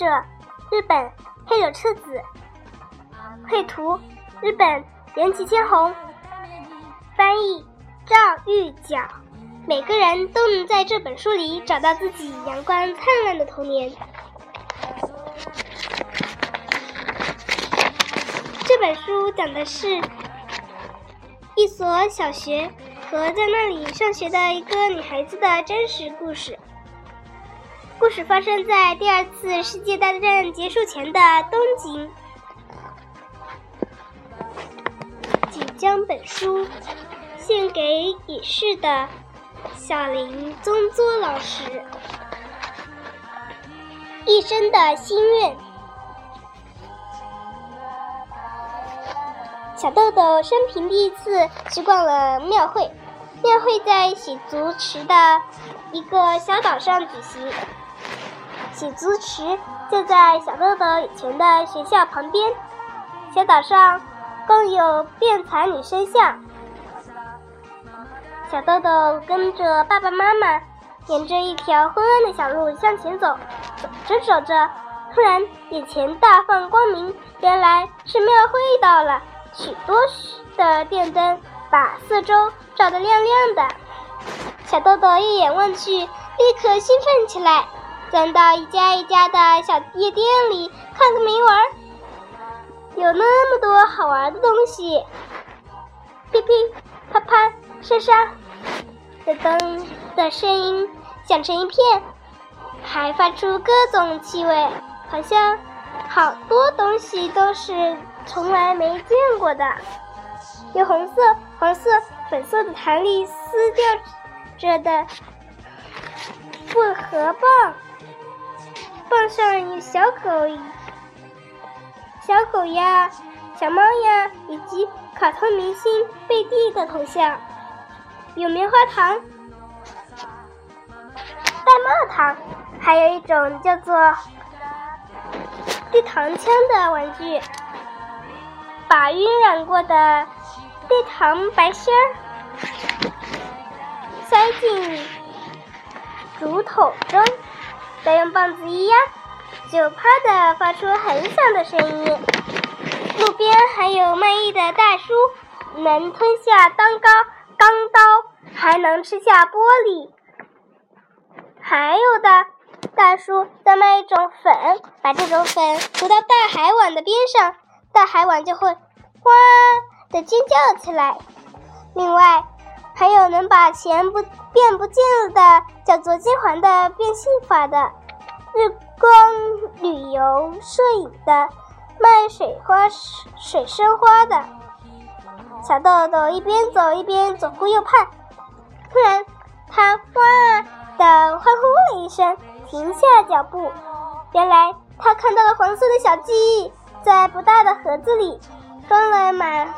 》，者日本黑柳彻子，绘图日本岩崎千红，翻译赵玉角。每个人都能在这本书里找到自己阳光灿烂的童年。这本书讲的是一所小学和在那里上学的一个女孩子的真实故事。故事发生在第二次世界大战结束前的东京。仅将本书献给已逝的小林宗作老师。一生的心愿。小豆豆生平第一次去逛了庙会，庙会在喜足池的一个小岛上举行。喜足池就在小豆豆以前的学校旁边，小岛上更有变才女神像。小豆豆跟着爸爸妈妈，沿着一条昏暗的小路向前走，走着走着，突然眼前大放光明，原来是庙会到了，许多的电灯把四周照得亮亮的。小豆豆一眼望去，立刻兴奋起来。钻到一家一家的小夜店里看个没完，有那么多好玩的东西，噼噼啪啪沙沙的灯的声音响成一片，还发出各种气味，好像好多东西都是从来没见过的。有红色、黄色、粉色的弹力撕掉着的复合棒。放上有小狗、小狗呀、小猫呀，以及卡通明星贝蒂的头像。有棉花糖、带帽糖，还有一种叫做绿糖枪的玩具，把晕染过的绿糖白芯儿塞进竹筒中。再用棒子一压，就啪的发出很响的声音。路边还有卖艺的大叔，能吞下钢刀，钢刀还能吃下玻璃。还有的大叔在卖一种粉，把这种粉涂到大海碗的边上，大海碗就会哇的尖叫起来。另外，还有能把钱不变不见了的，叫做金环的变戏法的，日光旅游摄影的，卖水花水生花的。小豆豆一边走一边左顾右盼，突然他哇的欢呼了一声，停下脚步。原来他看到了黄色的小鸡，在不大的盒子里装了满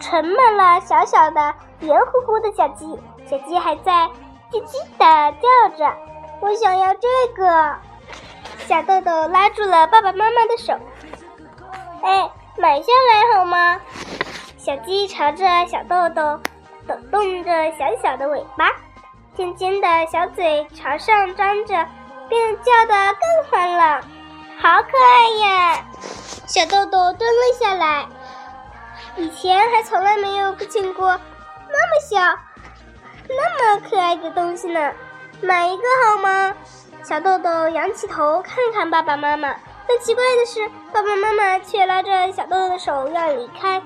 盛满了小小的。圆乎乎的小鸡，小鸡还在叽叽的叫着。我想要这个。小豆豆拉住了爸爸妈妈的手。哎，买下来好吗？小鸡朝着小豆豆抖动着小小的尾巴，尖尖的小嘴朝上张着，便叫得更欢了。好可爱呀！小豆豆蹲了下来。以前还从来没有见过。那么小，那么可爱的东西呢？买一个好吗？小豆豆仰起头看看爸爸妈妈，但奇怪的是，爸爸妈妈却拉着小豆豆的手要离开。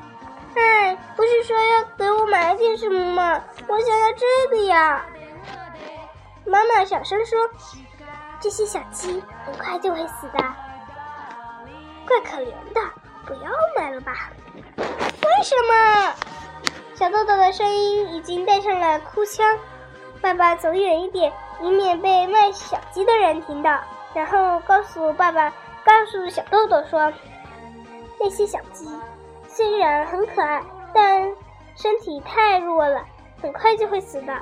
哎，不是说要给我买点什么吗？我想要这个呀！妈妈小声说：“这些小鸡很快就会死的，怪可怜的，不要买了吧？”为什么？小豆豆的声音已经带上了哭腔，爸爸走远一点，以免被卖小鸡的人听到。然后告诉爸爸，告诉小豆豆说：“那些小鸡虽然很可爱，但身体太弱了，很快就会死的。”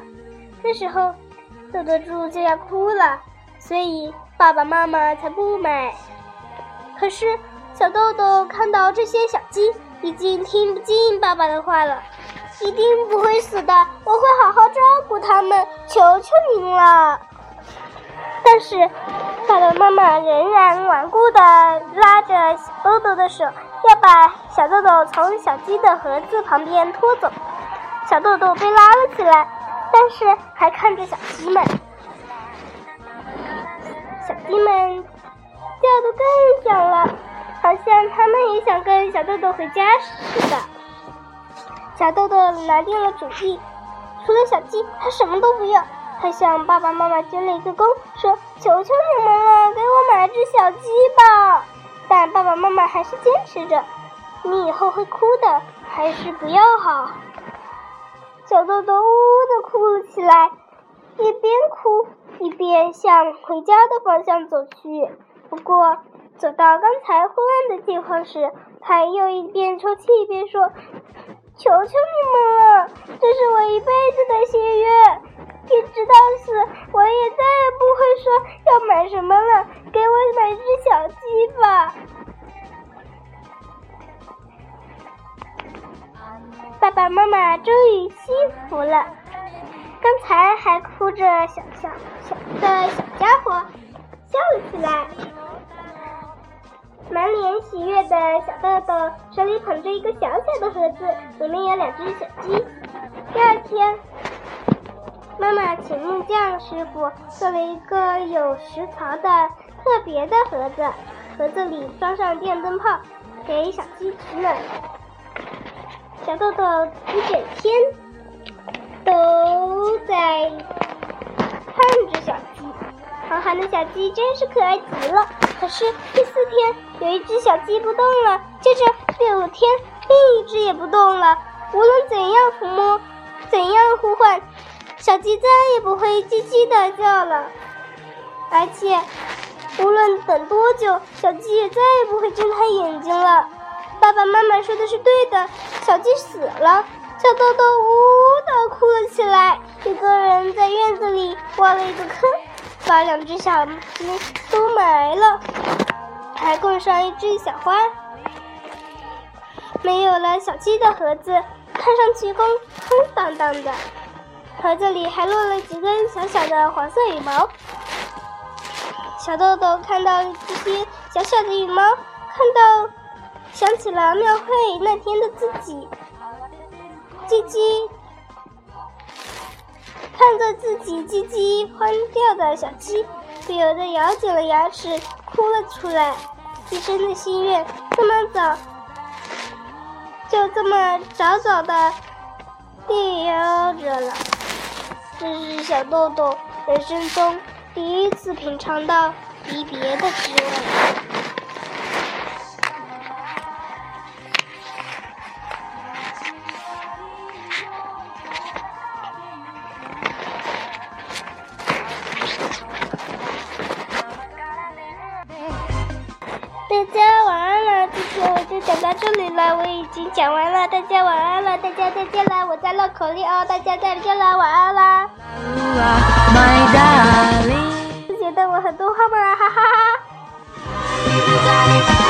那时候，豆豆猪就要哭了，所以爸爸妈妈才不买。可是小豆豆看到这些小鸡，已经听不进爸爸的话了。一定不会死的，我会好好照顾他们，求求您了。但是爸爸妈妈仍然顽固地拉着小豆豆的手，要把小豆豆从小鸡的盒子旁边拖走。小豆豆被拉了起来，但是还看着小鸡们。小鸡们叫得更响了，好像他们也想跟小豆豆回家似的。小豆豆拿定了主意，除了小鸡，他什么都不要。他向爸爸妈妈鞠了一个躬，说：“求求你们了，给我买只小鸡吧。”但爸爸妈妈还是坚持着：“你以后会哭的，还是不要好。”小豆豆呜呜的哭了起来，一边哭一边向回家的方向走去。不过，走到刚才昏暗的地方时，他又一边抽泣一边说：“求求你们了，这是我一辈子的心愿。”一直到死，我也再也不会说要买什么了。给我买只小鸡吧！爸爸妈妈终于幸福了。刚才还哭着小小小的小家伙笑了起来，满脸喜悦的小豆豆手里捧着一个小小的盒子，里面有两只小鸡。第二天。妈妈请木匠师傅做了一个有食槽的特别的盒子，盒子里装上电灯泡，给小鸡取暖。小豆豆一整天都在看着小鸡，好憨的小鸡真是可爱极了。可是第四天，有一只小鸡不动了，接着第五天，另一只也不动了。无论怎样抚摸，怎样呼唤。小鸡再也不会叽叽的叫了，而且无论等多久，小鸡也再也不会睁开眼睛了。爸爸妈妈说的是对的，小鸡死了。小豆豆呜呜的哭了起来。一个人在院子里挖了一个坑，把两只小鸡都埋了，还供上一只小花。没有了小鸡的盒子，看上去空空荡荡的。盒子里还落了几根小小的黄色羽毛。小豆豆看到这些小小的羽毛，看到想起了庙会那天的自己，叽叽看着自己叽叽欢叫的小鸡，不由得咬紧了牙齿，哭了出来。一生的心愿，这么早，就这么早早的凋着了。这是小豆豆人生中第一次品尝到离别的滋味。大家晚安了，今天我就讲到这里了，我已经讲完了，大家晚安了，大家再见啦，我在绕口令哦，大家再见啦，晚安啦。觉得我很多话吗？哈哈哈。